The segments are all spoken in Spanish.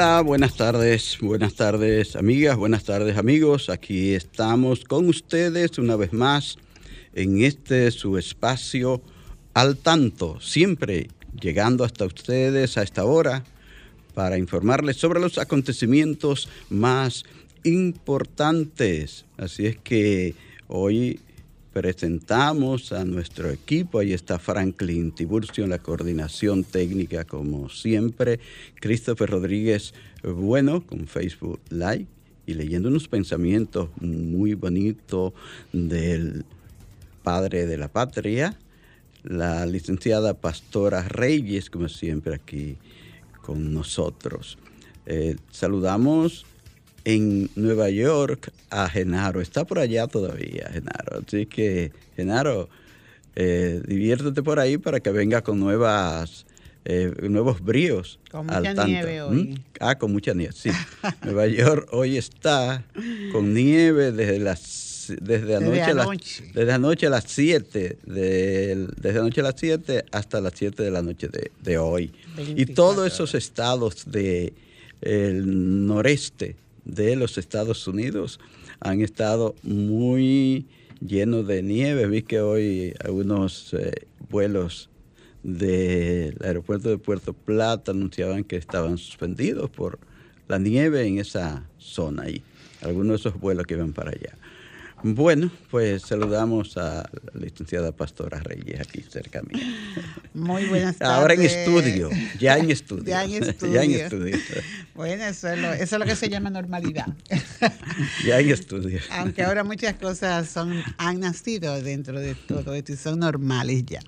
Buenas tardes, buenas tardes amigas, buenas tardes amigos. Aquí estamos con ustedes una vez más en este su espacio al tanto, siempre llegando hasta ustedes a esta hora para informarles sobre los acontecimientos más importantes. Así es que hoy presentamos a nuestro equipo. Ahí está Franklin Tiburcio en la coordinación técnica, como siempre. Christopher Rodríguez, bueno, con Facebook Live y leyendo unos pensamientos muy bonitos del padre de la patria, la licenciada Pastora Reyes, como siempre, aquí con nosotros. Eh, saludamos en Nueva York a Genaro. Está por allá todavía, Genaro. Así que, Genaro, eh, diviértete por ahí para que venga con nuevas eh, nuevos bríos. Con mucha nieve hoy. ¿Mm? Ah, con mucha nieve, sí. Nueva York hoy está con nieve desde las desde anoche, a las, desde anoche a las 7, desde anoche a las 7 hasta las 7 de la noche de, hoy. y todos esos estados del noreste de los Estados Unidos han estado muy llenos de nieve. Vi que hoy algunos eh, vuelos del aeropuerto de Puerto Plata anunciaban que estaban suspendidos por la nieve en esa zona y algunos de esos vuelos que iban para allá. Bueno, pues saludamos a la licenciada Pastora Reyes aquí cerca mí. Muy buenas tardes. Ahora en estudio, ya en estudio. ya en estudio. ya en estudio. Bueno, eso es, lo, eso es lo que se llama normalidad. ya en estudio. Aunque ahora muchas cosas son, han nacido dentro de todo esto y son normales ya.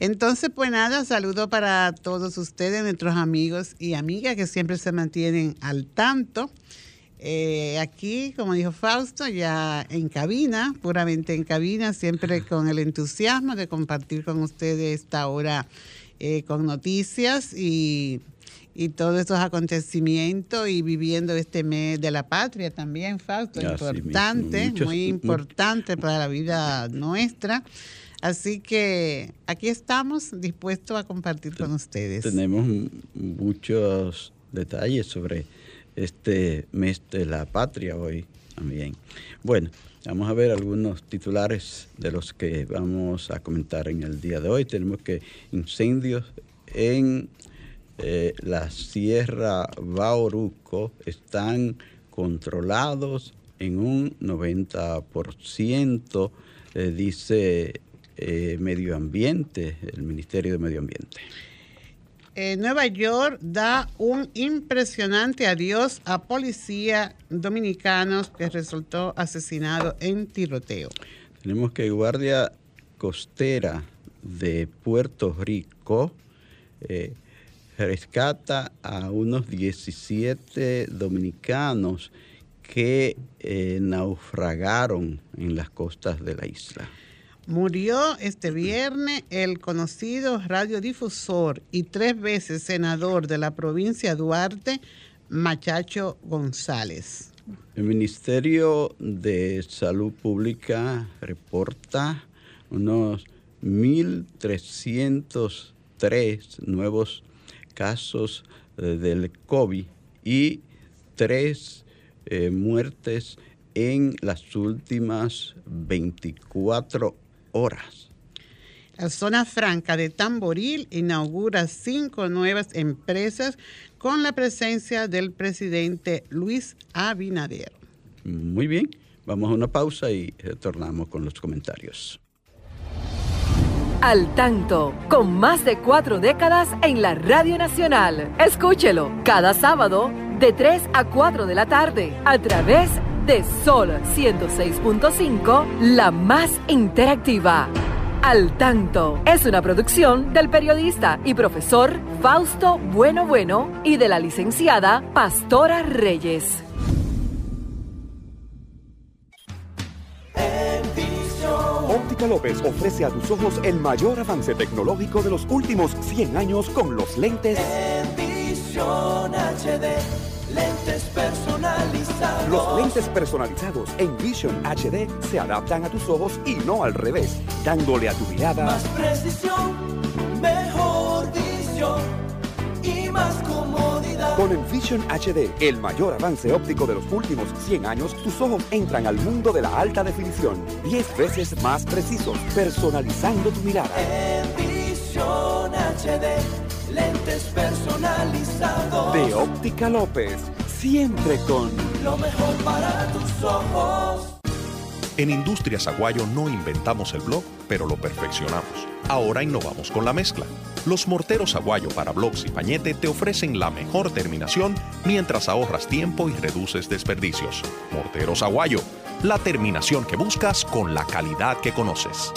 Entonces, pues nada, saludo para todos ustedes, nuestros amigos y amigas que siempre se mantienen al tanto. Eh, aquí, como dijo Fausto, ya en cabina, puramente en cabina, siempre con el entusiasmo de compartir con ustedes esta hora eh, con noticias y, y, todos estos acontecimientos y viviendo este mes de la patria también, Fausto, importante, muy importante para la vida nuestra. Así que aquí estamos dispuestos a compartir con ustedes. Tenemos muchos detalles sobre este mes de la patria hoy también. Bueno, vamos a ver algunos titulares de los que vamos a comentar en el día de hoy. Tenemos que incendios en eh, la Sierra Bauruco están controlados en un 90%, eh, dice eh, Medio Ambiente, el Ministerio de Medio Ambiente. Eh, Nueva York da un impresionante adiós a policía dominicanos que resultó asesinado en tiroteo. Tenemos que Guardia Costera de Puerto Rico eh, rescata a unos 17 dominicanos que eh, naufragaron en las costas de la isla. Murió este viernes el conocido radiodifusor y tres veces senador de la provincia Duarte, Machacho González. El Ministerio de Salud Pública reporta unos 1.303 nuevos casos eh, del COVID y tres eh, muertes en las últimas 24 horas. La zona franca de Tamboril inaugura cinco nuevas empresas con la presencia del presidente Luis Abinader. Muy bien, vamos a una pausa y retornamos con los comentarios. Al tanto, con más de cuatro décadas en la Radio Nacional. Escúchelo cada sábado de 3 a 4 de la tarde, a través de Sol 106.5, la más interactiva. Al tanto es una producción del periodista y profesor Fausto Bueno Bueno y de la licenciada Pastora Reyes. Óptica López ofrece a tus ojos el mayor avance tecnológico de los últimos 100 años con los lentes Envision HD, lentes personalizados. Los lentes personalizados en Vision HD se adaptan a tus ojos y no al revés, dándole a tu mirada Más precisión, mejor visión y más comodidad. Con Envision HD, el mayor avance óptico de los últimos 100 años, tus ojos entran al mundo de la alta definición, 10 veces más precisos, personalizando tu mirada. Envision HD, lentes personalizados. De Óptica López, siempre con Lo mejor para tus ojos. En Industrias Aguayo no inventamos el blog, pero lo perfeccionamos. Ahora innovamos con la mezcla. Los morteros Aguayo para blogs y pañete te ofrecen la mejor terminación mientras ahorras tiempo y reduces desperdicios. Morteros Aguayo, la terminación que buscas con la calidad que conoces.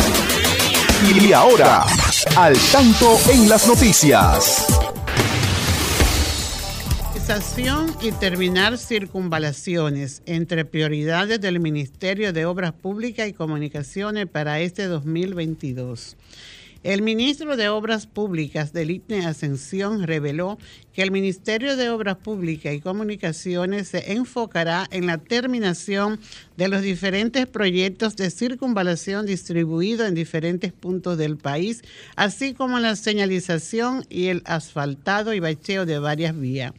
Y ahora, al tanto en las noticias. Y terminar circunvalaciones entre prioridades del Ministerio de Obras Públicas y Comunicaciones para este 2022. El ministro de Obras Públicas del IPNE Ascensión reveló que el Ministerio de Obras Públicas y Comunicaciones se enfocará en la terminación de los diferentes proyectos de circunvalación distribuidos en diferentes puntos del país, así como la señalización y el asfaltado y bacheo de varias vías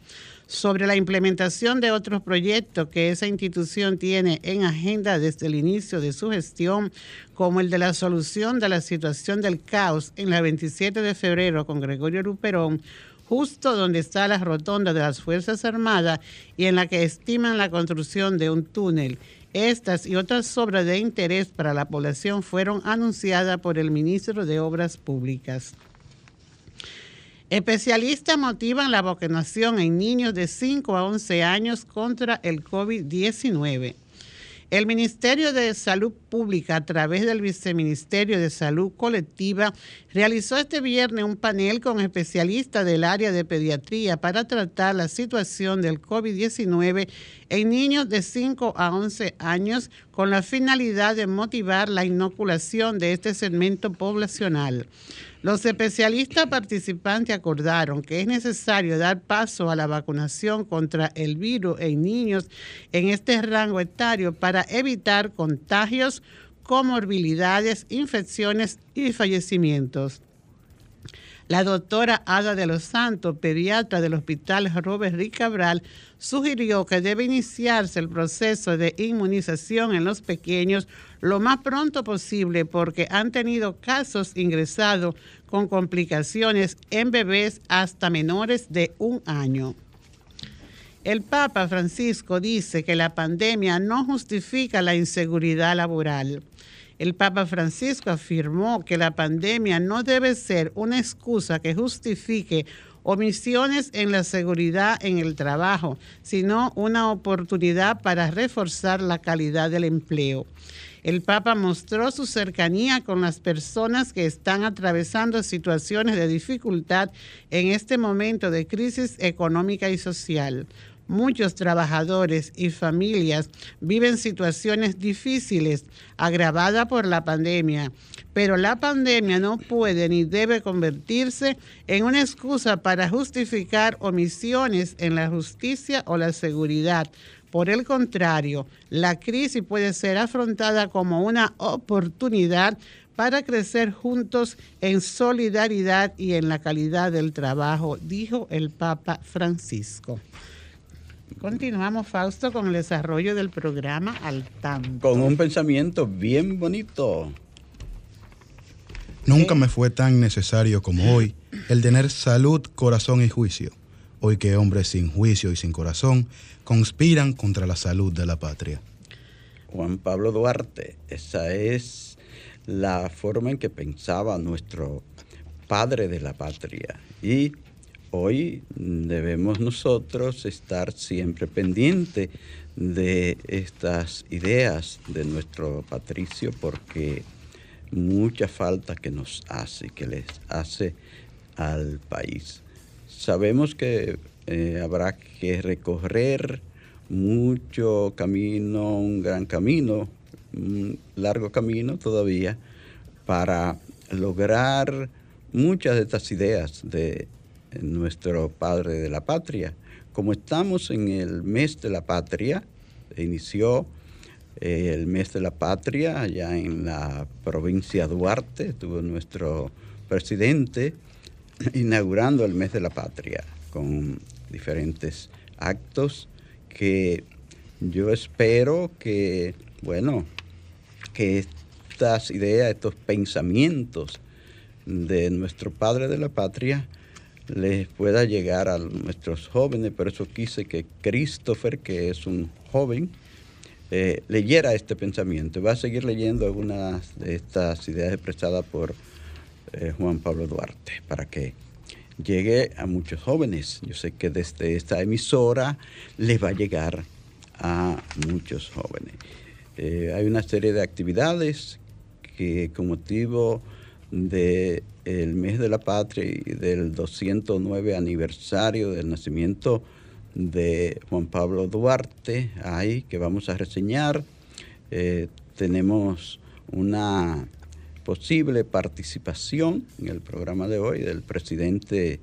sobre la implementación de otros proyectos que esa institución tiene en agenda desde el inicio de su gestión, como el de la solución de la situación del caos en la 27 de febrero con Gregorio Luperón, justo donde está la rotonda de las Fuerzas Armadas y en la que estiman la construcción de un túnel. Estas y otras obras de interés para la población fueron anunciadas por el ministro de Obras Públicas. Especialistas motivan la vacunación en niños de 5 a 11 años contra el COVID-19. El Ministerio de Salud Pública, a través del Viceministerio de Salud Colectiva, realizó este viernes un panel con especialistas del área de pediatría para tratar la situación del COVID-19 en niños de 5 a 11 años con la finalidad de motivar la inoculación de este segmento poblacional. Los especialistas participantes acordaron que es necesario dar paso a la vacunación contra el virus en niños en este rango etario para evitar contagios, comorbilidades, infecciones y fallecimientos. La doctora Ada de los Santos, pediatra del Hospital Robert Rick Cabral, sugirió que debe iniciarse el proceso de inmunización en los pequeños lo más pronto posible porque han tenido casos ingresados con complicaciones en bebés hasta menores de un año. El Papa Francisco dice que la pandemia no justifica la inseguridad laboral. El Papa Francisco afirmó que la pandemia no debe ser una excusa que justifique omisiones en la seguridad en el trabajo, sino una oportunidad para reforzar la calidad del empleo. El Papa mostró su cercanía con las personas que están atravesando situaciones de dificultad en este momento de crisis económica y social. Muchos trabajadores y familias viven situaciones difíciles agravadas por la pandemia, pero la pandemia no puede ni debe convertirse en una excusa para justificar omisiones en la justicia o la seguridad. Por el contrario, la crisis puede ser afrontada como una oportunidad para crecer juntos en solidaridad y en la calidad del trabajo, dijo el Papa Francisco. Continuamos, Fausto, con el desarrollo del programa al tanto. Con un pensamiento bien bonito. Nunca me fue tan necesario como hoy el tener salud, corazón y juicio. Hoy que hombres sin juicio y sin corazón conspiran contra la salud de la patria. Juan Pablo Duarte, esa es la forma en que pensaba nuestro padre de la patria. Y hoy debemos nosotros estar siempre pendientes de estas ideas de nuestro patricio porque mucha falta que nos hace, que les hace al país. Sabemos que eh, habrá que recorrer mucho camino, un gran camino, un largo camino todavía para lograr muchas de estas ideas de nuestro Padre de la Patria. Como estamos en el mes de la patria, inició eh, el mes de la patria allá en la provincia Duarte, estuvo nuestro presidente inaugurando el mes de la patria con diferentes actos que yo espero que, bueno, que estas ideas, estos pensamientos de nuestro Padre de la Patria les pueda llegar a nuestros jóvenes. Por eso quise que Christopher, que es un joven, eh, leyera este pensamiento. Va a seguir leyendo algunas de estas ideas expresadas por eh, Juan Pablo Duarte para que llegue a muchos jóvenes. Yo sé que desde esta emisora les va a llegar a muchos jóvenes. Eh, hay una serie de actividades que con motivo del mes de la patria y del 209 aniversario del nacimiento de Juan Pablo Duarte, hay que vamos a reseñar. Eh, tenemos una posible participación en el programa de hoy del presidente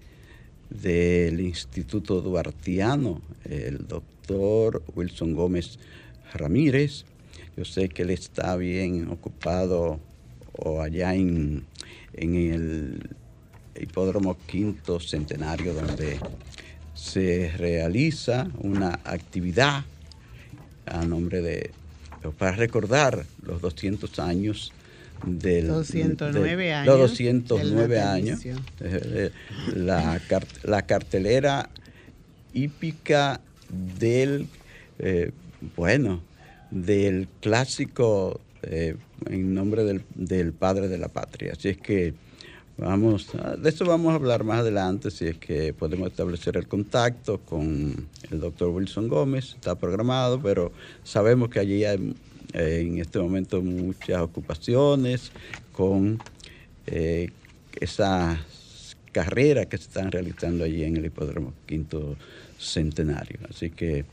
del Instituto Duartiano, el doctor Wilson Gómez Ramírez. Yo sé que él está bien ocupado o allá en, en el hipódromo quinto centenario donde se realiza una actividad a nombre de, para recordar los 200 años del, 209 años. Los 209 años. Eh, la, la, cartelera hípica del, eh, bueno, del clásico eh, en nombre del, del, padre de la patria. Así es que vamos, de eso vamos a hablar más adelante, si es que podemos establecer el contacto con el doctor Wilson Gómez, está programado, pero sabemos que allí hay eh, en este momento muchas ocupaciones con eh, esas carreras que se están realizando allí en el hipódromo Quinto Centenario. Así que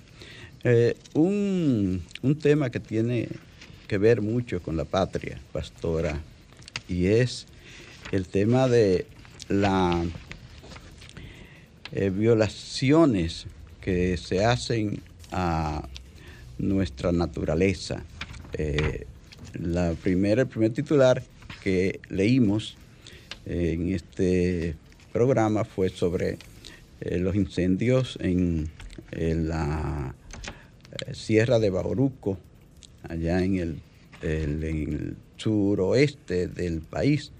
eh, un, un tema que tiene que ver mucho con la patria, pastora, y es el tema de las violaciones que se hacen a nuestra naturaleza. Eh, la primera, el primer titular que leímos eh, en este programa fue sobre eh, los incendios en, la Sierra de Bauruco, allá en el, suroeste del país.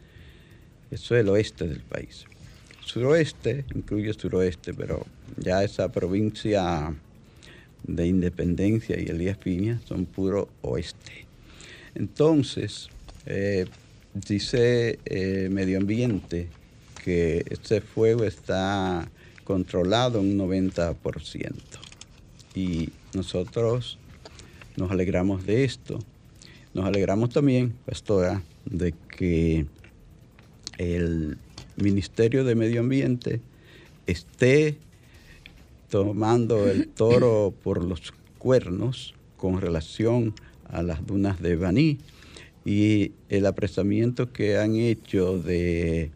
Eso es el oeste del país. Suroeste incluye suroeste, pero ya esa provincia de Independencia y Elías Piña son puro oeste. Entonces, eh, dice eh, Medio Ambiente que este fuego está controlado un 90%. Y nosotros nos alegramos de esto. Nos alegramos también, pastora, de que el Ministerio de Medio Ambiente esté tomando el toro por los cuernos con relación a las dunas de Baní y el apresamiento que han hecho de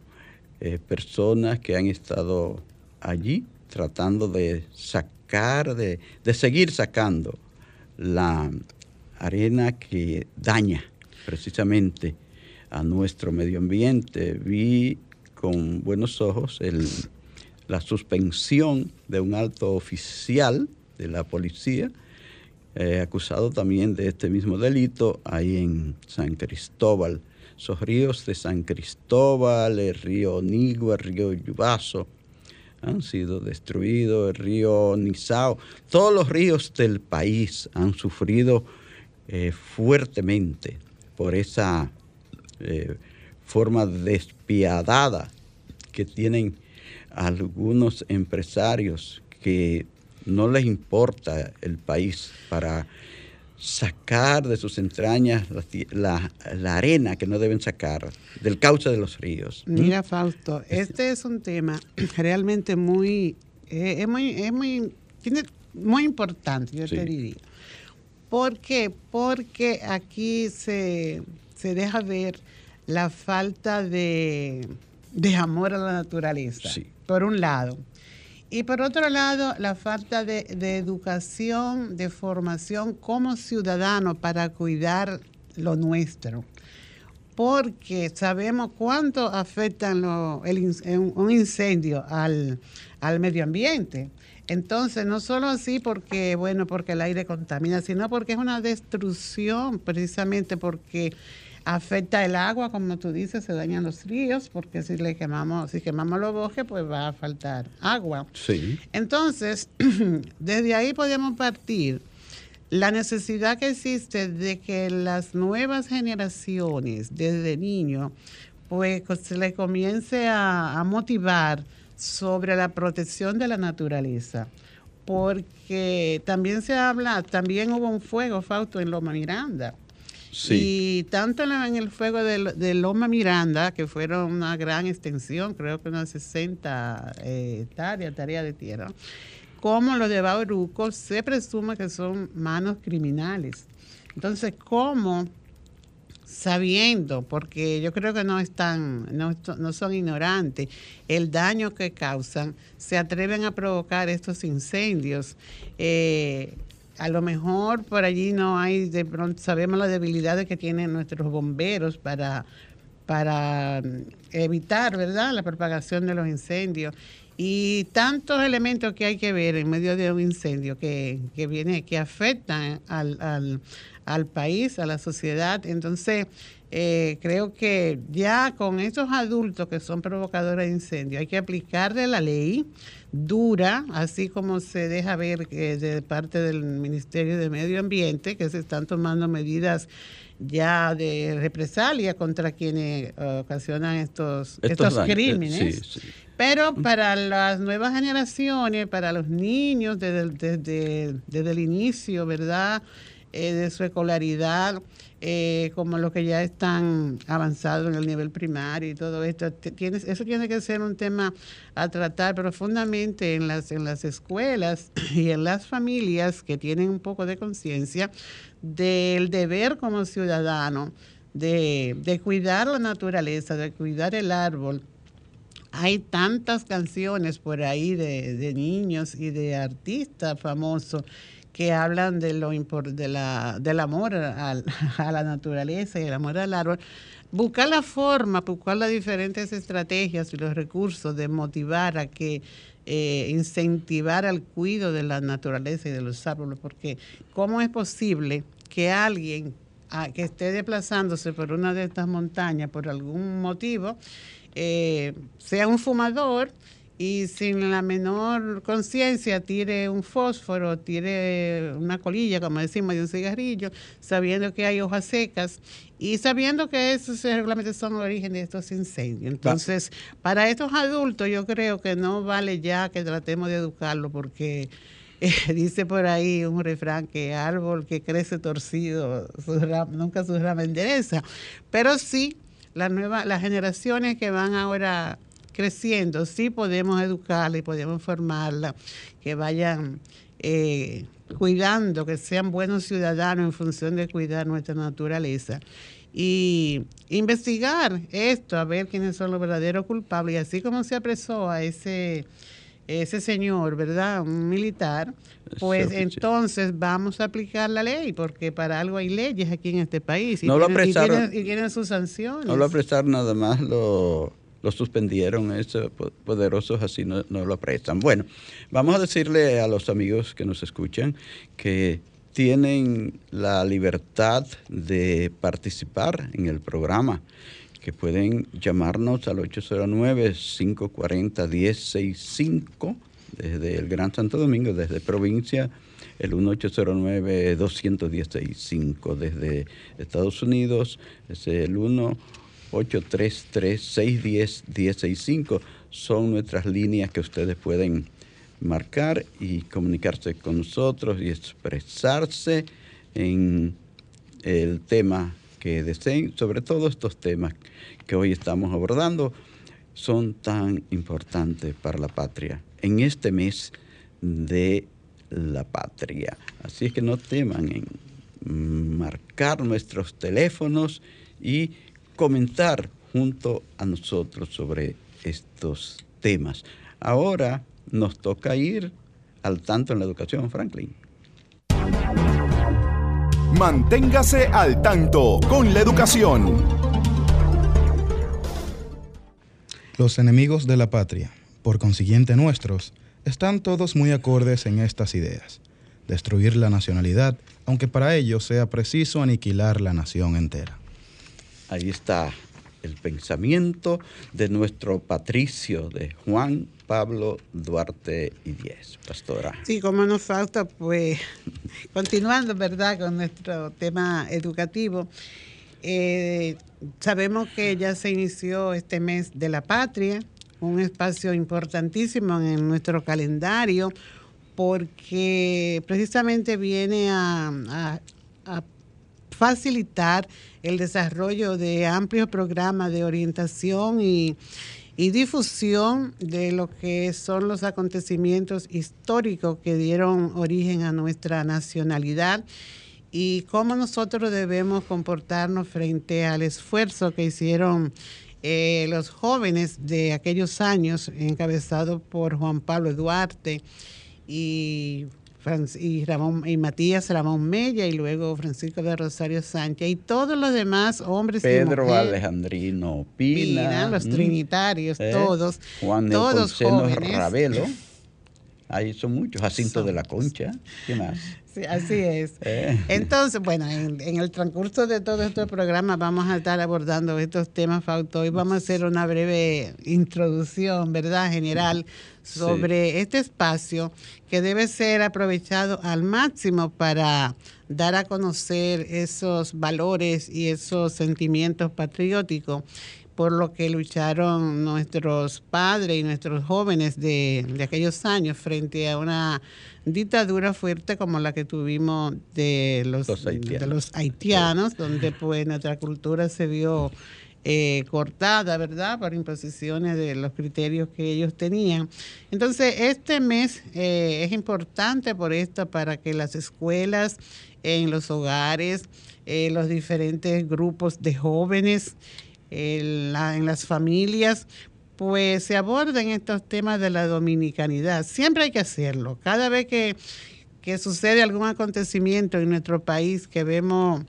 eh, personas que han estado allí tratando de sacar, de, de seguir sacando la arena que daña precisamente a nuestro medio ambiente. Vi con buenos ojos el la suspensión de un alto oficial de la policía, eh, acusado también de este mismo delito ahí en San Cristóbal. Esos ríos de San Cristóbal, el río Nigua, el río Yubaso, han sido destruidos, el río Nizao, todos los ríos del país han sufrido eh, fuertemente por esa eh, forma despiadada que tienen algunos empresarios que no les importa el país para sacar de sus entrañas la, arena que no deben sacar del cauce de los ríos. Mira, Fausto, este es un tema realmente muy, eh, es muy, es muy, muy importante, yo te diría. ¿Por qué? Porque aquí se, deja ver la falta de, de amor a la naturaleza, por un lado. Y por otro lado, la falta de, educación, de formación como ciudadano para cuidar lo nuestro. Porque sabemos cuánto afecta un incendio al, al medio ambiente. Entonces, no solo así porque, bueno, porque el aire contamina, sino porque es una destrucción, precisamente porque afecta el agua, como tú dices, se dañan los ríos, porque si le quemamos, si quemamos los bosques, pues va a faltar agua. Sí. Entonces, desde ahí podemos partir la necesidad que existe de que las nuevas generaciones, desde niños, pues se les comience a, a motivar sobre la protección de la naturaleza porque también se habla, también hubo un fuego, Fausto, en Loma Miranda. Y tanto en el fuego de, Loma Miranda, que fueron una gran extensión, creo que unas 60 eh, hectáreas, tarea de tierra, como lo de Bauruco, se presume que son manos criminales. Entonces, ¿cómo sabiendo, porque yo creo que no están, no, no son ignorantes, el daño que causan, se atreven a provocar estos incendios. Eh, a lo mejor por allí no hay, de pronto sabemos las debilidades que tienen nuestros bomberos para, para mm, evitar, ¿verdad?, la propagación de los incendios. Y tantos elementos que hay que ver en medio de un incendio que, que viene, que afectan al, al, al país, a la sociedad. Entonces, eh, creo que ya con esos adultos que son provocadores de incendio hay que aplicarle la ley dura, así como se deja ver que de parte del Ministerio de Medio Ambiente, que se están tomando medidas ya de represalia contra quienes eh, ocasionan estos, estos, crímenes. Pero para las nuevas generaciones, para los niños desde, desde, desde el inicio, ¿verdad? Eh, de su escolaridad, eh, como los que ya están avanzados en el nivel primario y todo esto. eso tiene que ser un tema a tratar profundamente en las, en las escuelas y en las familias que tienen un poco de conciencia del deber como ciudadano de, de cuidar la naturaleza, de cuidar el árbol, hay tantas canciones por ahí de, de, niños y de artistas famosos que hablan de lo de la, del amor a, la naturaleza y el amor al árbol, buscar la forma, buscar las diferentes estrategias y los recursos de motivar a que eh, incentivar al cuidado de la naturaleza y de los árboles, porque ¿cómo es posible que alguien que esté desplazándose por una de estas montañas por algún motivo eh, sea un fumador y sin la menor conciencia tire un fósforo, tire una colilla, como decimos, de un cigarrillo, sabiendo que hay hojas secas y sabiendo que esos regularmente son el origen de estos incendios. Entonces, para estos adultos yo creo que no vale ya que tratemos de educarlo porque eh, dice por ahí un refrán que árbol que crece torcido, nunca su rama endereza. Pero sí, las nuevas, las generaciones que van ahora creciendo, sí podemos educarla y podemos formarla, que vayan eh, cuidando, que sean buenos ciudadanos en función de cuidar nuestra naturaleza. Y investigar esto, a ver quiénes son los verdaderos culpables. Y así como se apresó a ese, ese señor, ¿verdad? Un militar, pues entonces vamos a aplicar la ley, porque para algo hay leyes aquí en este país. Y no tienen, lo apresaron, y tienen, sus sanciones. No lo apresaron nada más lo lo suspendieron, esos poderosos así no, lo apretan. Bueno, vamos a decirle a los amigos que nos escuchan que tienen la libertad de participar en el programa, que pueden llamarnos al 809-540-1065 desde el Gran Santo Domingo, desde provincia, el 1809-216-5 desde Estados Unidos, es el 1 833-610-1065. son nuestras líneas que ustedes pueden marcar y comunicarse con nosotros y expresarse en el tema que deseen, sobre todo estos temas que hoy estamos abordando, son tan importantes para la patria en este mes de la patria. Así es que no teman en marcar nuestros teléfonos y comentar junto a nosotros sobre estos temas. Ahora nos toca ir al tanto en la educación, Franklin. Manténgase al tanto con la educación. Los enemigos de la patria, por consiguiente nuestros, están todos muy acordes en estas ideas. Destruir la nacionalidad, aunque para ello sea preciso aniquilar la nación entera. Ahí está el pensamiento de nuestro patricio, de Juan Pablo Duarte y Diez, pastora. Sí, como nos falta, pues, continuando, ¿verdad?, con nuestro tema educativo. Eh, sabemos que ya se inició este mes de la patria, un espacio importantísimo en nuestro calendario, porque precisamente viene a facilitar el desarrollo de amplios programas de orientación y, difusión de lo que son los acontecimientos históricos que dieron origen a nuestra nacionalidad y cómo nosotros debemos comportarnos frente al esfuerzo que hicieron eh, los jóvenes de aquellos años, encabezados por Juan Pablo Duarte y y, Ramón, y Matías Ramón Mella y luego Francisco de Rosario Sánchez y todos los demás hombres Pedro Alejandrino Pina, los trinitarios, ¿eh? todos, Juan todos jóvenes. Ravelo. Ahí son muchos, Jacinto de la Concha, ¿qué más? Sí, así es. Eh. Entonces, bueno, en, el transcurso de todo este programa vamos a estar abordando estos temas, Fausto. Hoy vamos a hacer una breve introducción, ¿verdad? General sobre este espacio que debe ser aprovechado al máximo para dar a conocer esos valores y esos sentimientos patrióticos por lo que lucharon nuestros padres y nuestros jóvenes de, aquellos años frente a una dictadura fuerte como la que tuvimos de los, haitianos, de los haitianos donde pues nuestra cultura se vio eh, cortada, ¿verdad? Por imposiciones de los criterios que ellos tenían. Entonces, este mes eh, es importante por esto para que las escuelas, en los hogares, eh, los diferentes grupos de jóvenes, en, las familias, pues se aborden estos temas de la dominicanidad. Siempre hay que hacerlo. Cada vez que, sucede algún acontecimiento en nuestro país que vemos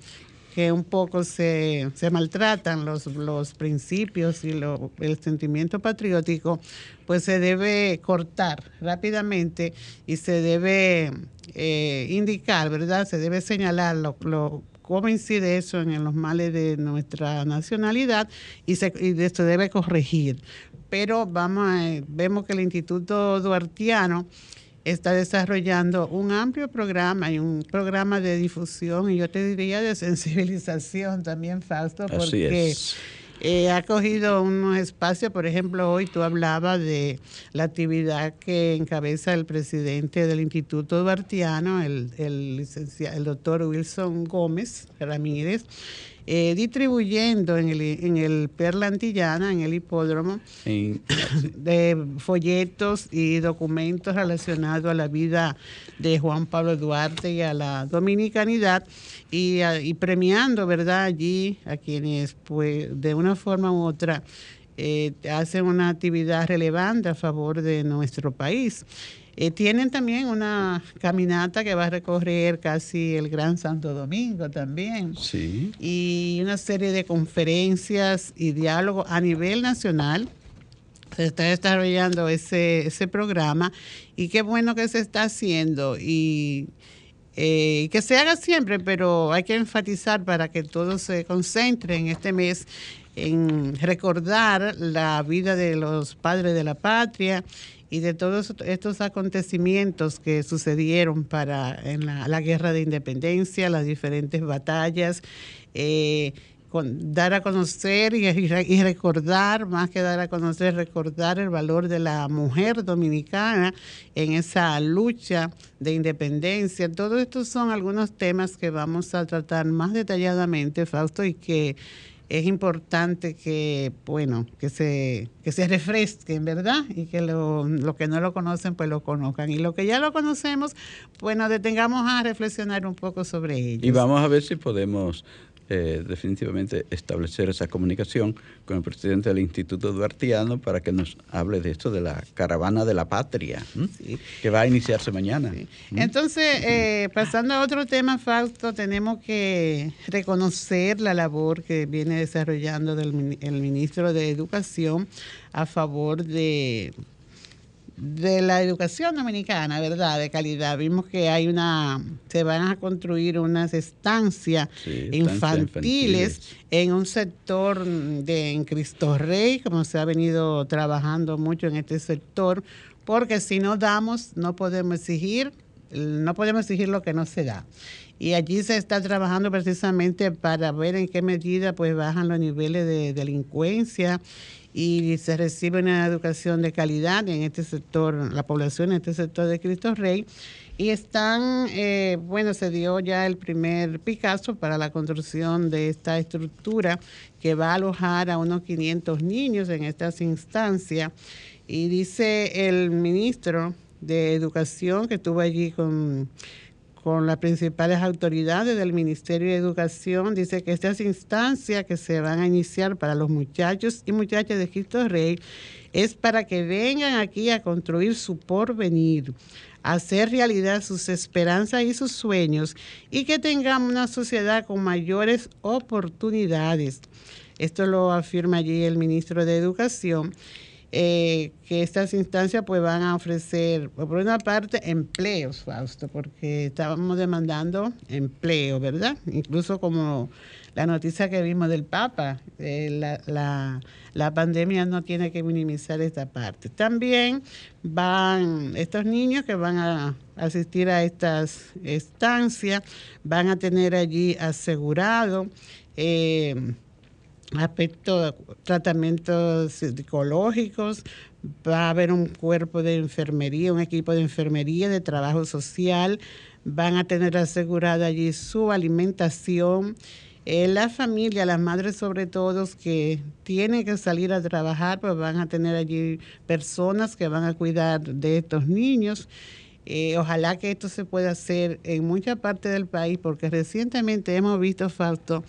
que un poco se, maltratan los, los principios y el sentimiento patriótico, pues se debe cortar rápidamente y se debe eh, indicar, ¿verdad? Se debe señalar lo, lo, cómo incide eso en los males de nuestra nacionalidad y se, y se debe corregir. Pero vamos vemos que el Instituto Duartiano está desarrollando un amplio programa y un programa de difusión y yo te diría de sensibilización también, Fausto, porque eh, ha cogido unos espacios, por ejemplo, hoy tú hablabas de la actividad que encabeza el presidente del Instituto Duartiano, el, el, el doctor Wilson Gómez Ramírez, eh, distribuyendo en el, en el Perla Antillana, en el hipódromo, de folletos y documentos relacionados a la vida de Juan Pablo Duarte y a la dominicanidad y, premiando, ¿verdad?, allí a quienes, pues, de una forma u otra, eh, hacen una actividad relevante a favor de nuestro país. Eh, tienen también una caminata que va a recorrer casi el Gran Santo Domingo también. Sí. Y una serie de conferencias y diálogos a nivel nacional. Se está desarrollando ese, ese programa y qué bueno que se está haciendo y eh, que se haga siempre, pero hay que enfatizar para que todos se concentren este mes en recordar la vida de los padres de la patria y de todos estos acontecimientos que sucedieron para en la, guerra de independencia, las diferentes batallas, eh, dar a conocer y, y, recordar, más que dar a conocer, recordar el valor de la mujer dominicana en esa lucha de independencia. Todos estos son algunos temas que vamos a tratar más detalladamente, Fausto, y que es importante que, bueno, que se, que se refresquen, ¿verdad? Y que los lo que no lo conocen, pues lo conozcan. Y lo que ya lo conocemos, pues nos detengamos a reflexionar un poco sobre ello. Y vamos a ver si podemos eh, definitivamente establecer esa comunicación con el presidente del Instituto Duartiano para que nos hable de esto de la caravana de la patria, que va a iniciarse mañana. Entonces, eh, pasando a otro tema, Fausto, tenemos que reconocer la labor que viene desarrollando el ministro de Educación a favor de de la educación dominicana, ¿verdad? De calidad. Vimos que hay una, se van a construir unas estancias, infantiles, en un sector de en Cristo Rey, como se ha venido trabajando mucho en este sector, porque si no damos, no podemos exigir, no podemos exigir lo que no se da. Y allí se está trabajando precisamente para ver en qué medida pues bajan los niveles de delincuencia y se recibe una educación de calidad en este sector, la población en este sector de Cristo Rey. Y están, eh, bueno, se dio ya el primer Picasso para la construcción de esta estructura que va a alojar a unos 500 niños en estas instancias. Y dice el ministro de Educación que estuvo allí con con las principales autoridades del Ministerio de Educación, dice que estas instancias que se van a iniciar para los muchachos y muchachas de Cristo Rey es para que vengan aquí a construir su porvenir, hacer realidad sus esperanzas y sus sueños y que tengamos una sociedad con mayores oportunidades. Esto lo afirma allí el ministro de Educación. Eh, que estas instancias pues van a ofrecer, por una parte, empleos, Fausto, porque estábamos demandando empleo, ¿verdad? Incluso como la noticia que vimos del Papa, eh, la, la, pandemia no tiene que minimizar esta parte. También van estos niños que van a asistir a estas estancias, van a tener allí asegurado. Eh, aspectos, tratamientos psicológicos, va a haber un cuerpo de enfermería, un equipo de enfermería, de trabajo social, van a tener asegurada allí su alimentación. Eh, la familia, las madres sobre todo que tienen que salir a trabajar, pues van a tener allí personas que van a cuidar de estos niños. Eh, ojalá que esto se pueda hacer en mucha parte del país, porque recientemente hemos visto, Fausto,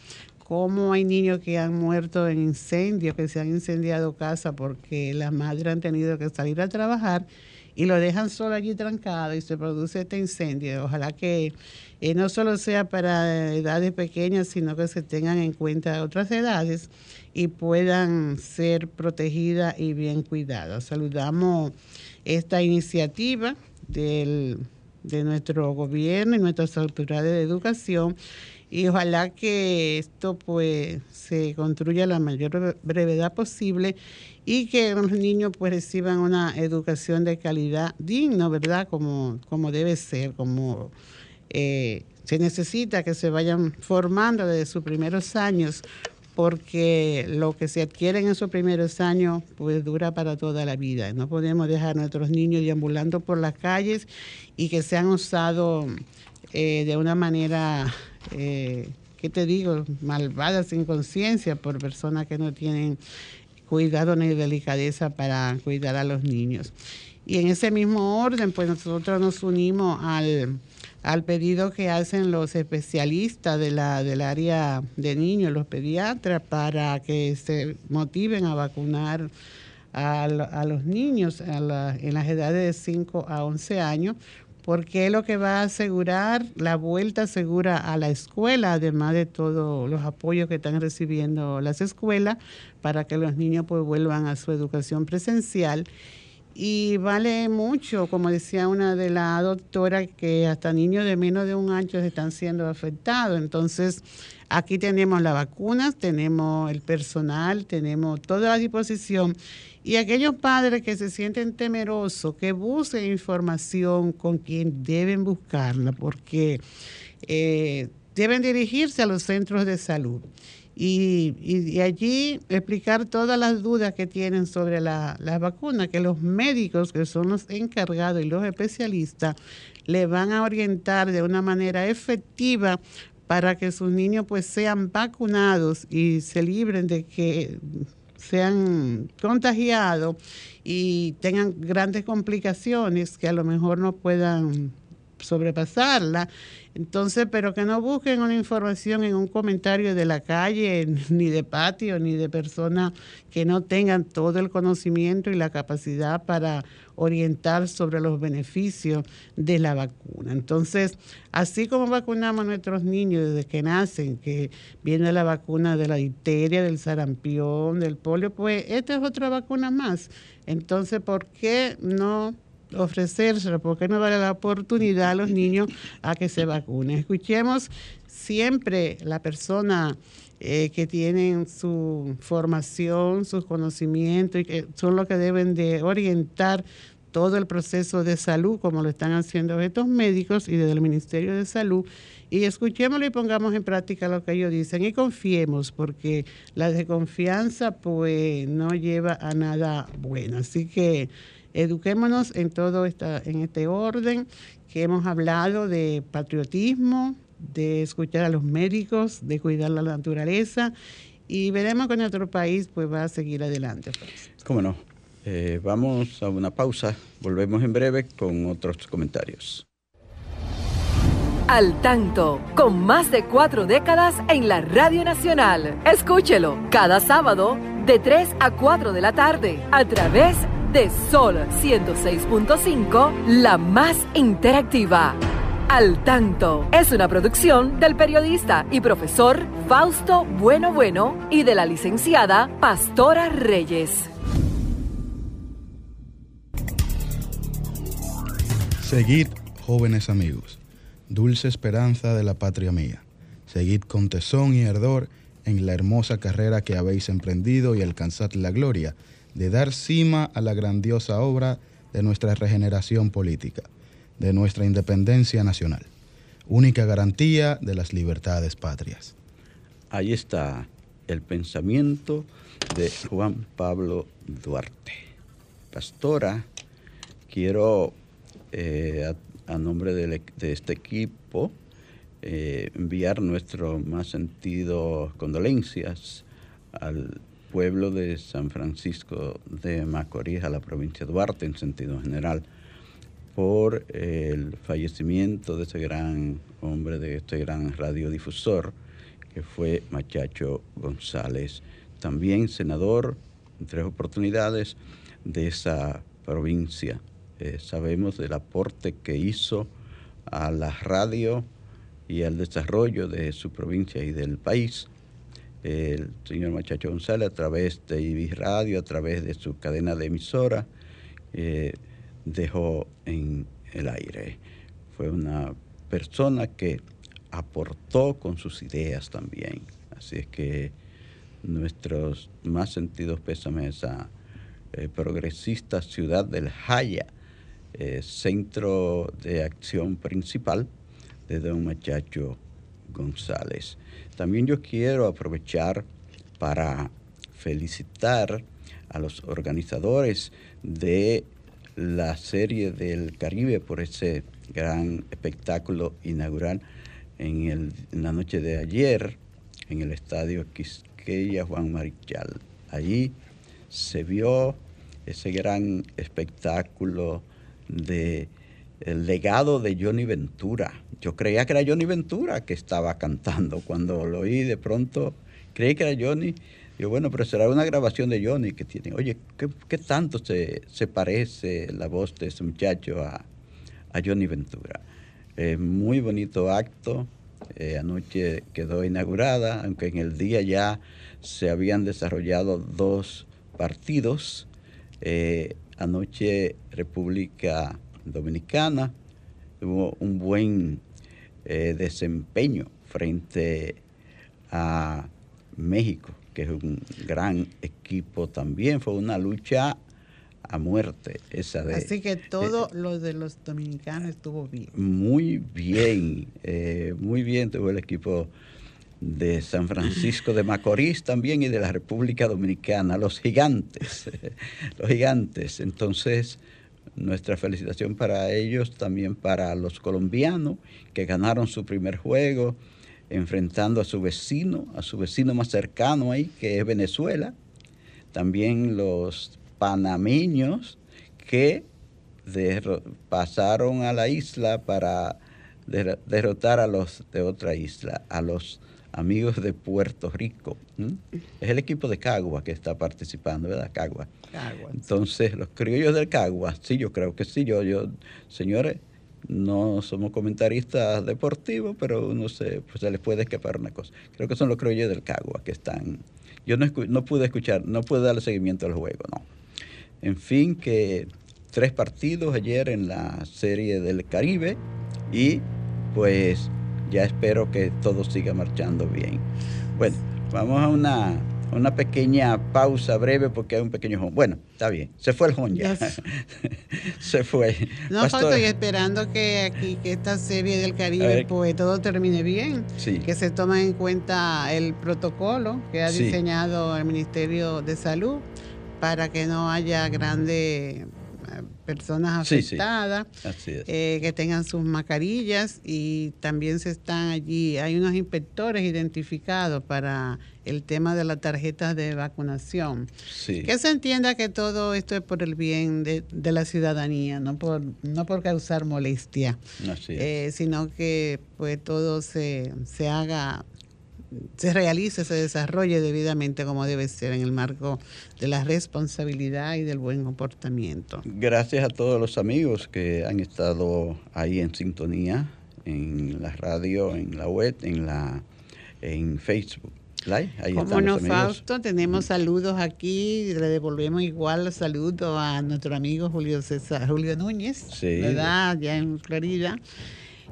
cómo hay niños que han muerto en incendios, que se han incendiado casas porque las madres han tenido que salir a trabajar y lo dejan solo allí trancado y se produce este incendio. Ojalá que eh, no solo sea para edades pequeñas, sino que se tengan en cuenta otras edades y puedan ser protegidas y bien cuidadas. Saludamos esta iniciativa del, de nuestro gobierno y nuestras autoridades de educación y ojalá que esto pues se construya a la mayor brevedad posible y que los niños pues reciban una educación de calidad digna, ¿verdad? Como, como debe ser, como eh, se necesita que se vayan formando desde sus primeros años porque lo que se adquiere en esos primeros años pues dura para toda la vida. No podemos dejar a nuestros niños deambulando por las calles y que sean usados eh, de una manera eh, ¿qué te digo? Malvadas sin conciencia por personas que no tienen cuidado ni delicadeza para cuidar a los niños. Y en ese mismo orden, pues nosotros nos unimos al, al pedido que hacen los especialistas de la, del área de niños, los pediatras, para que se motiven a vacunar a, a los niños en las edades de 5 a 11 años, porque es lo que va a asegurar la vuelta segura a la escuela, además de todos los apoyos que están recibiendo las escuelas para que los niños pues vuelvan a su educación presencial. Y vale mucho, como decía una de las doctoras, que hasta niños de menos de un año están siendo afectados. Entonces, aquí tenemos las vacunas, tenemos el personal, tenemos toda la disposición y aquellos padres que se sienten temerosos, que busquen información con quien deben buscarla, porque eh, deben dirigirse a los centros de salud. y, allí explicar todas las dudas que tienen sobre la, la, vacuna, que los médicos, que son los encargados y los especialistas, le van a orientar de una manera efectiva para que sus niños pues sean vacunados y se libren de que sean contagiados y tengan grandes complicaciones que a lo mejor no puedan sobrepasarla. Entonces, pero que no busquen una información en un comentario de la calle, ni de patio, ni de personas que no tengan todo el conocimiento y la capacidad para orientar sobre los beneficios de la vacuna. Entonces, así como vacunamos a nuestros niños desde que nacen, que viene la vacuna de la difteria, del sarampión, del polio, pues esta es otra vacuna más. Entonces, ¿por qué no ofrecérselo, porque no vale la oportunidad a los niños a que se vacunen. Escuchemos siempre la persona eh, que tienen su formación, sus conocimientos y que son los que deben de orientar todo el proceso de salud, como lo están haciendo estos médicos y desde el Ministerio de Salud, y escuchémoslo y pongamos en práctica lo que ellos dicen y confiemos, porque la desconfianza pues no lleva a nada bueno. Así que Eduquémonos en todo esta, en este orden que hemos hablado de patriotismo, de escuchar a los médicos, de cuidar la naturaleza y veremos que nuestro país pues va a seguir adelante. Pues. ¿Cómo no? Eh, vamos a una pausa, volvemos en breve con otros comentarios. Al tanto, con más de cuatro décadas en la Radio Nacional. Escúchelo cada sábado de 3 a 4 de la tarde a través de de Sol 106.5, la más interactiva. Al tanto es una producción del periodista y profesor Fausto Bueno Bueno y de la licenciada Pastora Reyes. Seguid, jóvenes amigos, dulce esperanza de la patria mía. Seguid con tesón y ardor en la hermosa carrera que habéis emprendido y alcanzad la gloria de dar cima a la grandiosa obra de nuestra regeneración política, de nuestra independencia nacional, única garantía de las libertades patrias. Ahí está el pensamiento de Juan Pablo Duarte. Pastora, quiero eh, a, nombre de, este equipo eh, enviar nuestro más sentido condolencias al pueblo de San Francisco de Macorís, a la provincia de Duarte en sentido general, por el fallecimiento de ese gran hombre, de este gran radiodifusor, que fue Machacho González, también senador en tres oportunidades de esa provincia. Eh, sabemos del aporte que hizo a la radio y al desarrollo de su provincia y del país el señor Machacho González a través de Ibis Radio, a través de su cadena de emisora, eh, dejó en el aire. Fue una persona que aportó con sus ideas también. Así es que nuestros más sentidos pésames a eh, progresista ciudad del Jaya, eh, centro de acción principal de don Machacho González. También yo quiero aprovechar para felicitar a los organizadores de la serie del Caribe por ese gran espectáculo inaugural en, la noche de ayer en el estadio Quisqueya Juan Marichal. Allí se vio ese gran espectáculo de el legado de Johnny Ventura. Yo creía que era Johnny Ventura que estaba cantando. Cuando lo oí de pronto, creí que era Johnny. Digo, bueno, pero será una grabación de Johnny que tiene. Oye, ¿qué, tanto se, parece la voz de ese muchacho a, Johnny Ventura? muy bonito acto. Eh, anoche quedó inaugurada, aunque en el día ya se habían desarrollado dos partidos. Eh, anoche República Dominicana tuvo un buen eh, desempeño frente a México, que es un gran equipo también. Fue una lucha a muerte esa de... Así que todo lo de los dominicanos estuvo bien. Muy bien, eh, muy bien tuvo el equipo de San Francisco de Macorís también y de la República Dominicana, los gigantes, los gigantes. Entonces, nuestra felicitación para ellos, también para los colombianos que ganaron su primer juego, enfrentando a su vecino, a su vecino más cercano ahí, que es Venezuela. También los panameños que pasaron a la isla para derrotar a los de otra isla, a los amigos de Puerto Rico. Es el equipo de Cagua que está participando, ¿verdad? Cagua. Entonces, los criollos del Cagua, sí, yo creo que sí. Yo, yo, señores, no somos comentaristas deportivos, pero uno se, pues, se les puede escapar una cosa. Creo que son los criollos del Cagua que están. Yo no, no pude escuchar, no pude darle seguimiento al juego, no. En fin, que tres partidos ayer en la serie del Caribe y pues ya espero que todo siga marchando bien. Bueno, vamos a una, una pequeña pausa breve porque hay un pequeño home. Bueno, está bien, se fue el home ya. se fue. No, estoy esperando que aquí, que esta serie del Caribe, pues todo termine bien. Sí. Que se tome en cuenta el protocolo que ha diseñado el Ministerio de Salud para que no haya grandes personas afectadas, eh, que tengan sus mascarillas y también se están allí, hay unos inspectores identificados para el tema de las tarjetas de vacunación. Que se entienda que todo esto es por el bien de, la ciudadanía, no por, no por causar molestia, eh, sino que pues todo se, se haga se realice, se desarrolle debidamente como debe ser en el marco de la responsabilidad y del buen comportamiento. Gracias a todos los amigos que han estado ahí en sintonía, en la radio, en la web, en la en Facebook. Ahí Como no, Fausto, tenemos saludos aquí, le devolvemos igual los saludos a nuestro amigo Julio César, Julio Núñez, ¿verdad? Ya en Florida.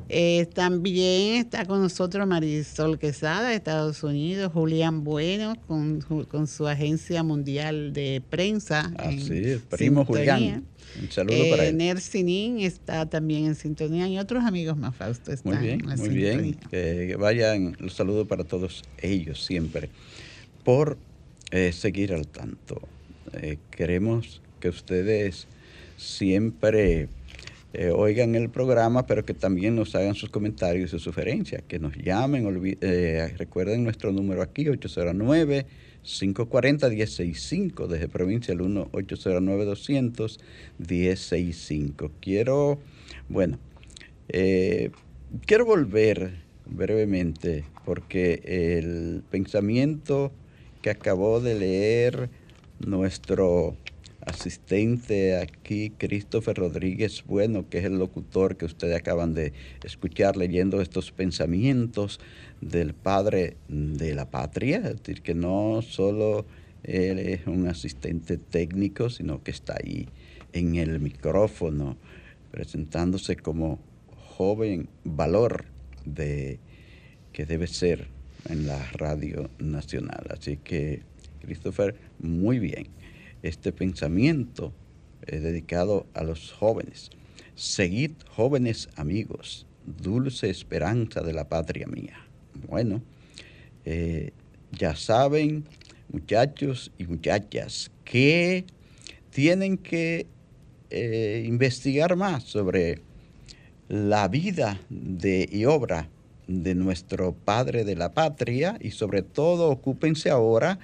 Eh, también está con nosotros Marisol Quesada de Estados Unidos, Julián Bueno con, su agencia mundial de prensa. Así primo Julián. Un saludo para él. Ner está también en sintonía y otros amigos más, Fausto. Están muy bien, muy bien. Que vayan los saludos para todos ellos siempre. Por eh, seguir al tanto. Eh, queremos que ustedes siempre eh, oigan el programa, pero que también nos hagan sus comentarios y sus sugerencias, que nos llamen, eh, recuerden nuestro número aquí, 809-540-1065, desde provincia el 1-809-200-1065. Quiero, bueno, eh, quiero volver brevemente, porque el pensamiento que acabó de leer nuestro asistente aquí, Christopher Rodríguez Bueno, que es el locutor que ustedes acaban de escuchar leyendo estos pensamientos del padre de la patria, es decir, que no solo él es un asistente técnico, sino que está ahí en el micrófono, presentándose como joven valor de que debe ser en la radio nacional. Así que, Christopher, muy bien este pensamiento eh, dedicado a los jóvenes. Seguid, jóvenes amigos, dulce esperanza de la patria mía. Bueno, eh, ya saben, muchachos y muchachas, que tienen que eh, investigar más sobre la vida y obra de nuestro Padre de la Patria y sobre todo ocúpense ahora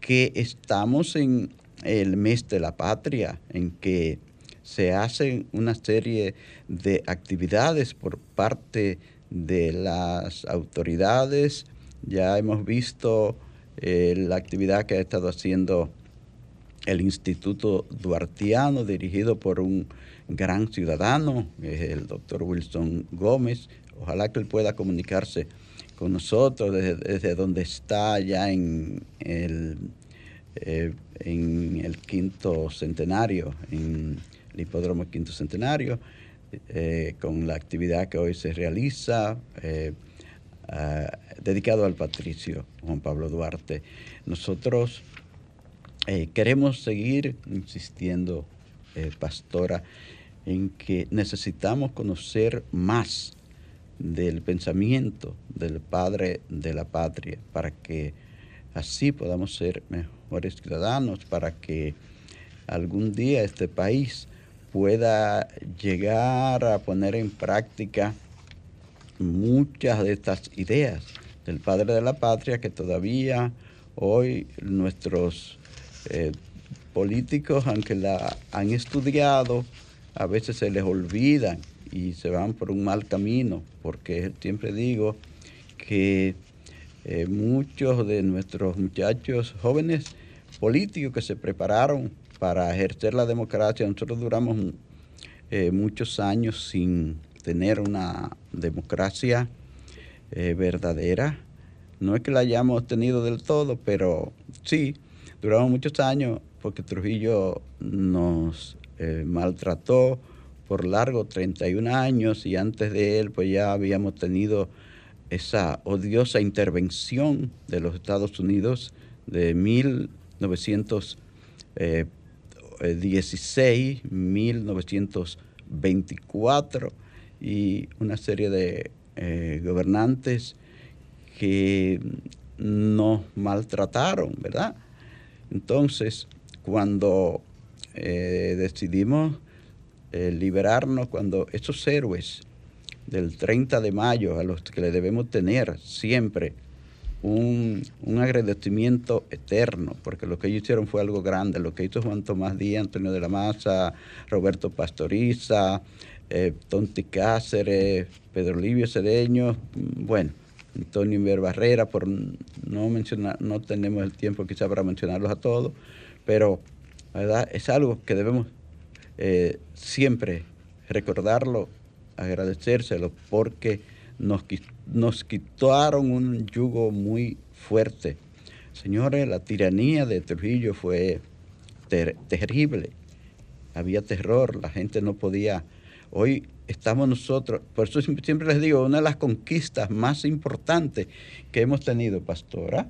que estamos en el mes de la patria, en que se hacen una serie de actividades por parte de las autoridades. Ya hemos visto eh, la actividad que ha estado haciendo el Instituto Duartiano, dirigido por un gran ciudadano, el doctor Wilson Gómez. Ojalá que él pueda comunicarse con nosotros desde, donde está ya en el eh, en el quinto centenario, en el hipódromo quinto centenario, eh, con la actividad que hoy se realiza, eh, dedicado al patricio Juan Pablo Duarte. Nosotros queremos seguir insistiendo, pastora, en que necesitamos conocer más del pensamiento del padre de la patria, para que así podamos ser mejores ciudadanos, para que algún día este país pueda llegar a poner en práctica muchas de estas ideas del padre de la patria que todavía hoy nuestros eh, políticos, aunque la han estudiado, a veces se les olvidan y se van por un mal camino, porque siempre digo que eh, muchos de nuestros muchachos jóvenes políticos que se prepararon para ejercer la democracia, nosotros duramos eh, muchos años sin tener una democracia eh, verdadera. No es que la hayamos tenido del todo, pero sí, duramos muchos años porque Trujillo nos eh, maltrató por largo 31 años y antes de él pues ya habíamos tenido esa odiosa intervención de los Estados Unidos de 1916, 1924 y una serie de eh, gobernantes que nos maltrataron, ¿verdad? Entonces, cuando eh, decidimos eh, liberarnos, cuando esos héroes del 30 de mayo, a los que le debemos tener siempre un, un, agradecimiento eterno, porque lo que ellos hicieron fue algo grande, lo que hizo Juan Tomás Díaz, Antonio de la Maza, Roberto Pastoriza, eh, Tonti Cáceres, Pedro Livio Cedeño, bueno, Antonio Inver Barrera, por no mencionar, no tenemos el tiempo quizá para mencionarlos a todos, pero ¿verdad? es algo que debemos eh, siempre recordarlo, agradecérselo, porque nos, nos quitaron un yugo muy fuerte. Señores, la tiranía de Trujillo fue terrible, había terror, la gente no podía Hoy estamos nosotros, por eso siempre les digo, una de las conquistas más importantes que hemos tenido, pastora,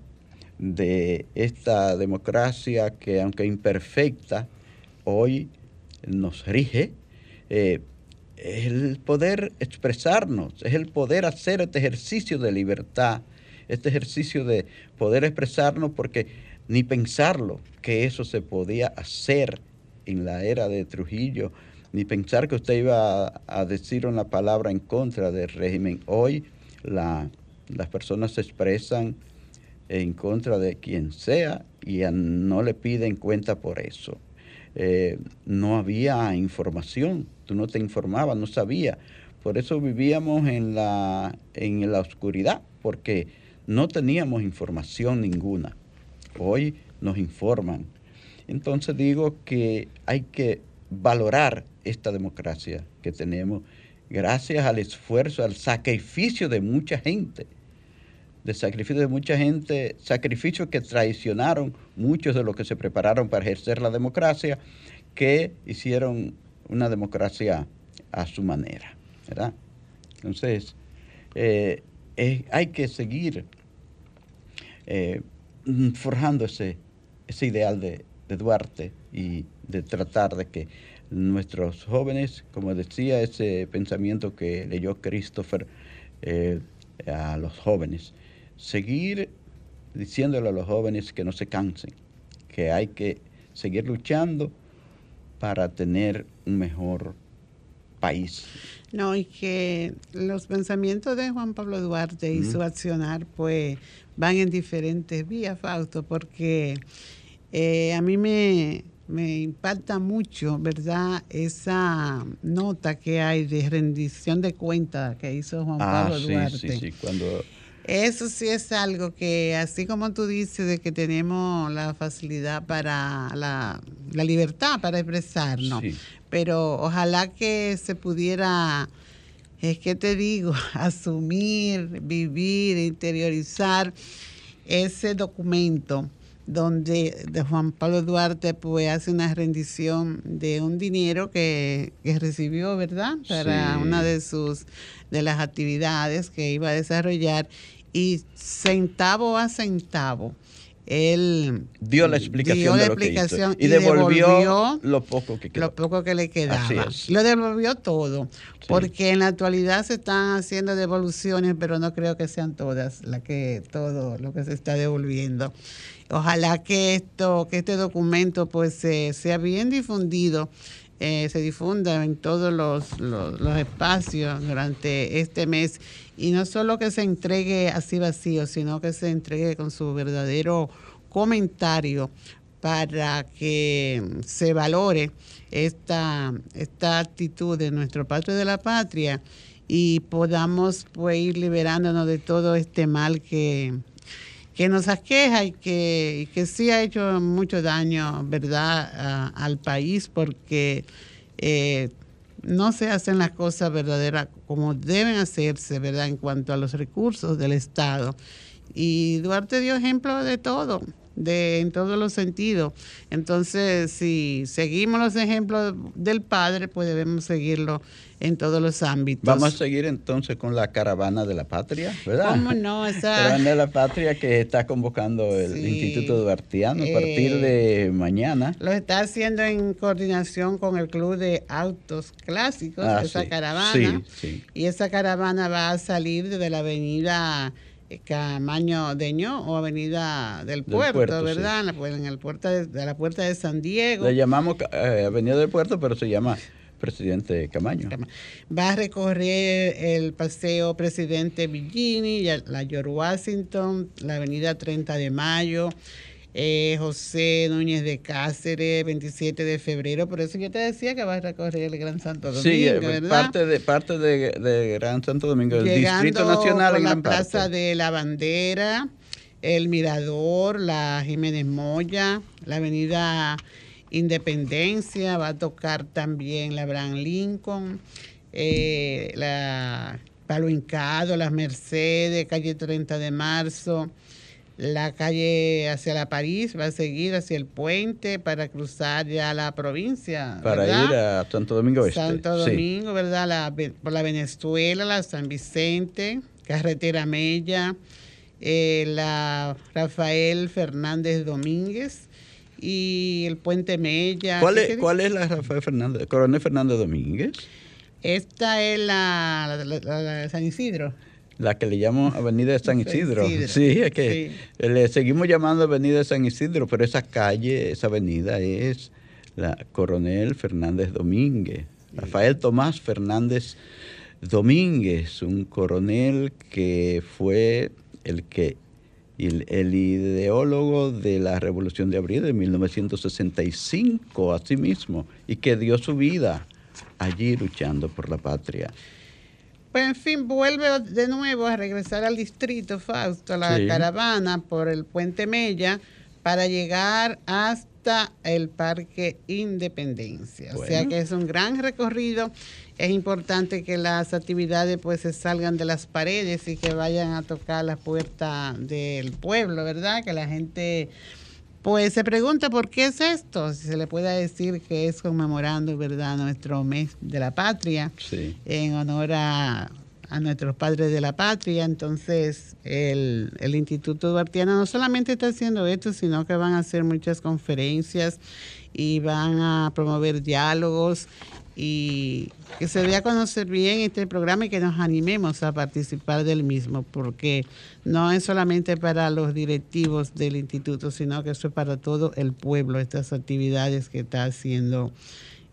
de esta democracia que aunque imperfecta, hoy nos rige, eh, es el poder expresarnos, es el poder hacer este ejercicio de libertad, este ejercicio de poder expresarnos, porque ni pensarlo que eso se podía hacer en la era de Trujillo, ni pensar que usted iba a, decir una palabra en contra del régimen. Hoy las personas se expresan en contra de quien sea y no le piden cuenta por eso. Eh, no había información, tú no te informabas, no sabías. Por eso vivíamos en la, en la oscuridad, porque no teníamos información ninguna. Hoy nos informan. Entonces digo que hay que valorar esta democracia que tenemos gracias al esfuerzo, al sacrificio de mucha gente, de sacrificio de mucha gente, sacrificios que traicionaron muchos de los que se prepararon para ejercer la democracia, que hicieron una democracia a su manera, ¿verdad? Entonces, eh, hay que seguir eh, forjando ese, ese ideal de, de Duarte y de tratar de que nuestros jóvenes, como decía ese pensamiento que leyó Christopher eh, a los jóvenes, seguir diciéndole a los jóvenes que no se cansen, que hay que seguir luchando para tener un mejor país. No, y que los pensamientos de Juan Pablo Duarte y su accionar, pues, van en diferentes vías, Fausto, porque eh, a mí me, me impacta mucho, ¿verdad? Esa nota que hay de rendición de cuentas que hizo Juan ah, Pablo Duarte. Sí, sí, cuando... Eso sí es algo que, así como tú dices, de que tenemos la facilidad para la, libertad para expresarnos, pero ojalá que se pudiera, es que te digo, asumir, vivir, interiorizar ese documento donde de Juan Pablo Duarte pues hace una rendición de un dinero que, recibió, ¿verdad? Para una de sus de las actividades que iba a desarrollar y centavo a centavo él dio la explicación, dio la de lo que hizo. explicación y, devolvió, lo poco que quedó. lo poco que le quedaba. Lo devolvió todo, porque en la actualidad se están haciendo devoluciones, pero no creo que sean todas las que todo lo que se está devolviendo. Ojalá que esto, que este documento, pues eh, sea bien difundido. Eh, se difunda en todos los, los, los espacios durante este mes. Y no solo que se entregue así vacío, sino que se entregue con su verdadero comentario para que se valore esta, esta actitud de nuestro patrio de la patria y podamos pues, ir liberándonos de todo este mal que, que nos aqueja y que, que sí ha hecho mucho daño, ¿verdad?, al país porque eh, no se hacen las cosas verdaderas como deben hacerse, ¿verdad?, en cuanto a los recursos del Estado. Y Duarte dio ejemplo de todo, de, en todos los sentidos. Entonces, si seguimos los ejemplos del padre, pues debemos seguirlo en todos los ámbitos. Vamos a seguir entonces con la caravana de la patria, ¿verdad? ¿Cómo no? Esa- Caravana de la patria que está convocando el Sí. Instituto Duartiano a partir Eh, de mañana. Lo está haciendo en coordinación con el Club de Autos Clásicos, Ah, esa sí. caravana. Sí. Y esa caravana va a salir desde la avenida eh, Camaño Deño o avenida del puerto. ¿verdad? En el puerto de, de la puerta de San Diego. Le llamamos eh, Avenida del Puerto, pero se llama Presidente Camaño. Va a recorrer el paseo Presidente Villini, la George Washington, la avenida 30 de Mayo, eh, José Núñez de Cáceres, 27 de febrero. Por eso yo te decía que va a recorrer el Gran Santo Domingo, Sí, eh, ¿verdad? parte de parte de, de Gran Santo Domingo, del Distrito Nacional en la Plaza de la Bandera, el Mirador, la Jiménez Moya, la Avenida Independencia, va a tocar también la Abraham Lincoln, eh, la Palo Hincado, las Mercedes, calle 30 de marzo, la calle hacia la París, va a seguir hacia el puente para cruzar ya la provincia. Para ¿verdad? ir a Santo Domingo Este. Santo Sí. Domingo, ¿verdad? La, por la Venezuela, la San Vicente, Carretera Mella, eh, la Rafael Fernández Domínguez y el Puente Mella. ¿Cuál ¿Qué es? ¿Cuál es la Rafael Fernández? Coronel Fernández Domínguez, Esta es la, la- la- la- la de San Isidro. La que le llamo Avenida de San. Isidro, Sí, es que le seguimos llamando Avenida de San Isidro, pero esa calle, esa avenida es la Coronel Fernández Domínguez. Rafael Tomás Fernández Domínguez, un coronel que fue el que el, el ideólogo de la Revolución de Abril de 1965, así mismo, y que dio su vida allí luchando por la patria. Pues en fin, vuelve de nuevo a regresar al distrito Fausto, la Sí. caravana por el puente Mella para llegar hasta el Parque Independencia. O sea que es un gran recorrido. Es importante que las actividades pues se salgan de las paredes y que vayan a tocar la puerta del pueblo, ¿verdad? Que la gente pues se pregunta por qué es esto, si se le puede decir que es conmemorando, ¿verdad?, nuestro mes de la patria Sí. en honor a, a nuestros padres de la patria. Entonces, el, el Instituto Duartiano no solamente está haciendo esto, sino que van a hacer muchas conferencias y van a promover diálogos y que se dé a conocer bien este programa y que nos animemos a participar del mismo, porque no es solamente para los directivos del instituto, sino que eso es para todo el pueblo, estas actividades que está haciendo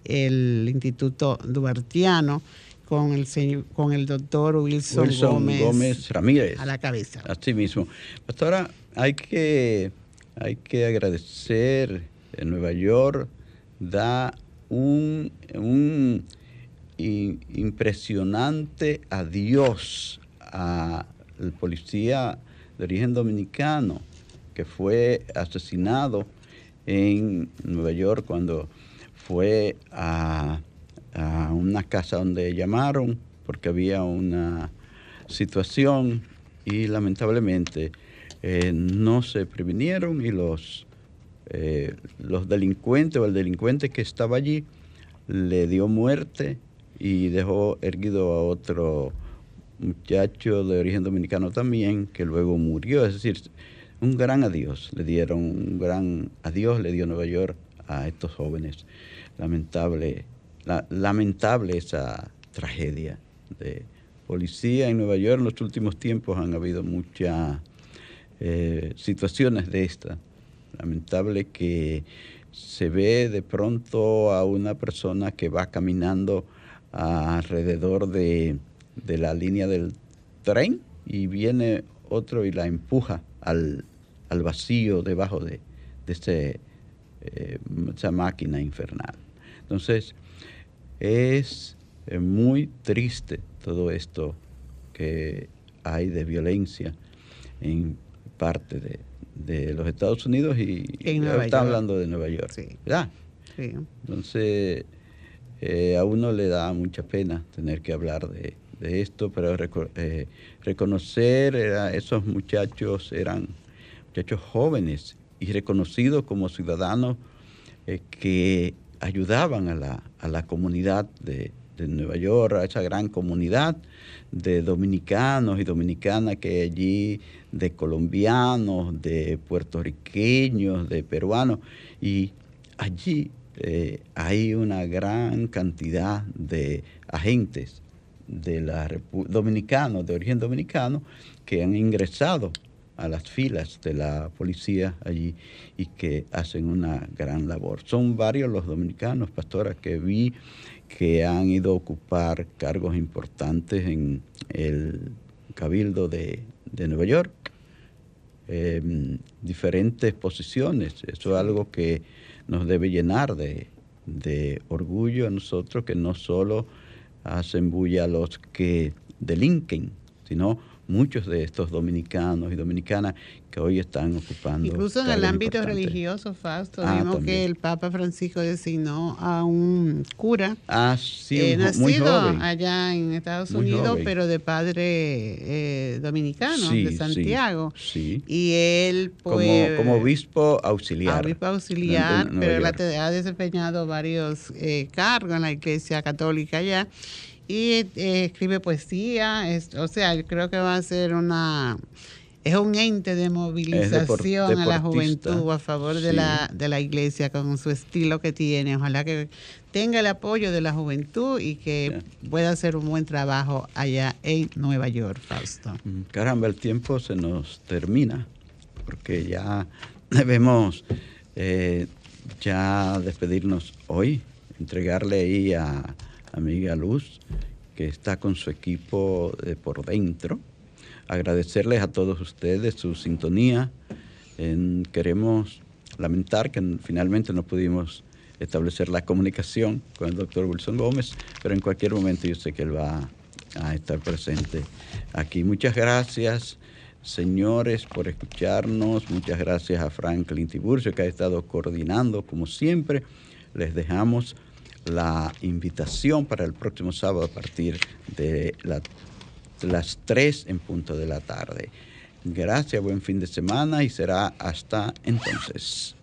el Instituto Duartiano con el señor, con el doctor Wilson, Wilson Gómez, Gómez Ramírez. a la cabeza. Así mismo. Pastora, hay que, hay que agradecer en Nueva York, da un, un impresionante adiós al policía de origen dominicano que fue asesinado en Nueva York cuando fue a, a una casa donde llamaron porque había una situación y lamentablemente eh, no se previnieron y los, eh, los delincuentes o el delincuente que estaba allí le dio muerte y dejó erguido a otro muchacho de origen dominicano también que luego murió. Es decir, un gran adiós, le dieron un gran adiós, le dio Nueva York a estos jóvenes. Lamentable, lamentable esa tragedia de policía en Nueva York. En los últimos tiempos han habido muchas eh, situaciones de esta. Lamentable que se ve de pronto a una persona que va caminando alrededor de, la línea del tren y viene otro y la empuja al, vacío debajo de, ese, eh, esa máquina infernal. Entonces, es eh, muy triste todo esto que hay de violencia en parte de, los Estados Unidos y, está hablando de Nueva York. ¿verdad? Entonces, eh, a uno le da mucha pena tener que hablar de, esto, pero eh, reconocer a esos muchachos eran muchachos jóvenes y reconocidos como ciudadanos que ayudaban a la, a la comunidad de, de Nueva York, a esa gran comunidad de dominicanos y dominicanas que allí, de colombianos, de puertorriqueños, de peruanos, y allí eh, hay una gran cantidad de agentes de la dominicanos, de origen dominicano, que han ingresado a las filas de la policía allí y que hacen una gran labor. Son varios los dominicanos, pastoras, que vi que han ido a ocupar cargos importantes en el Cabildo de, Nueva York, em, diferentes posiciones. Eso es algo que nos debe llenar de, orgullo a nosotros, que no solo hacen bulla a los que delinquen, sino muchos de estos dominicanos y dominicanas que hoy están ocupando. Incluso en el ámbito religioso, Fausto, ah, vimos que el Papa Francisco designó a un cura ah, eh, nacido allá en Estados Unidos, pero de padre eh, dominicano, de Santiago. Sí, Y él, pues. Como, obispo auxiliar. Obispo auxiliar, pero él ha desempeñado varios eh, cargos en la Iglesia Católica allá y eh, escribe poesía, o sea, yo creo que va a ser una es un ente de movilización a la juventud a favor de, la, de la iglesia con su estilo que tiene. Ojalá que tenga el apoyo de la juventud y que pueda hacer un buen trabajo allá en Nueva York, Fausto. Mm, caramba, el tiempo se nos termina porque ya debemos eh, ya despedirnos hoy, entregarle ahí a amiga Luz, que está con su equipo de por dentro. Agradecerles a todos ustedes su sintonía. queremos lamentar que finalmente no pudimos establecer la comunicación con el doctor Wilson Gómez, pero en cualquier momento yo sé que él va a estar presente aquí. Muchas gracias, señores, por escucharnos. Muchas gracias a Franklin Tiburcio, que ha estado coordinando, como siempre. Les dejamos la invitación para el próximo sábado a partir de las 3 en punto de la tarde. Gracias, buen fin de semana y será hasta entonces.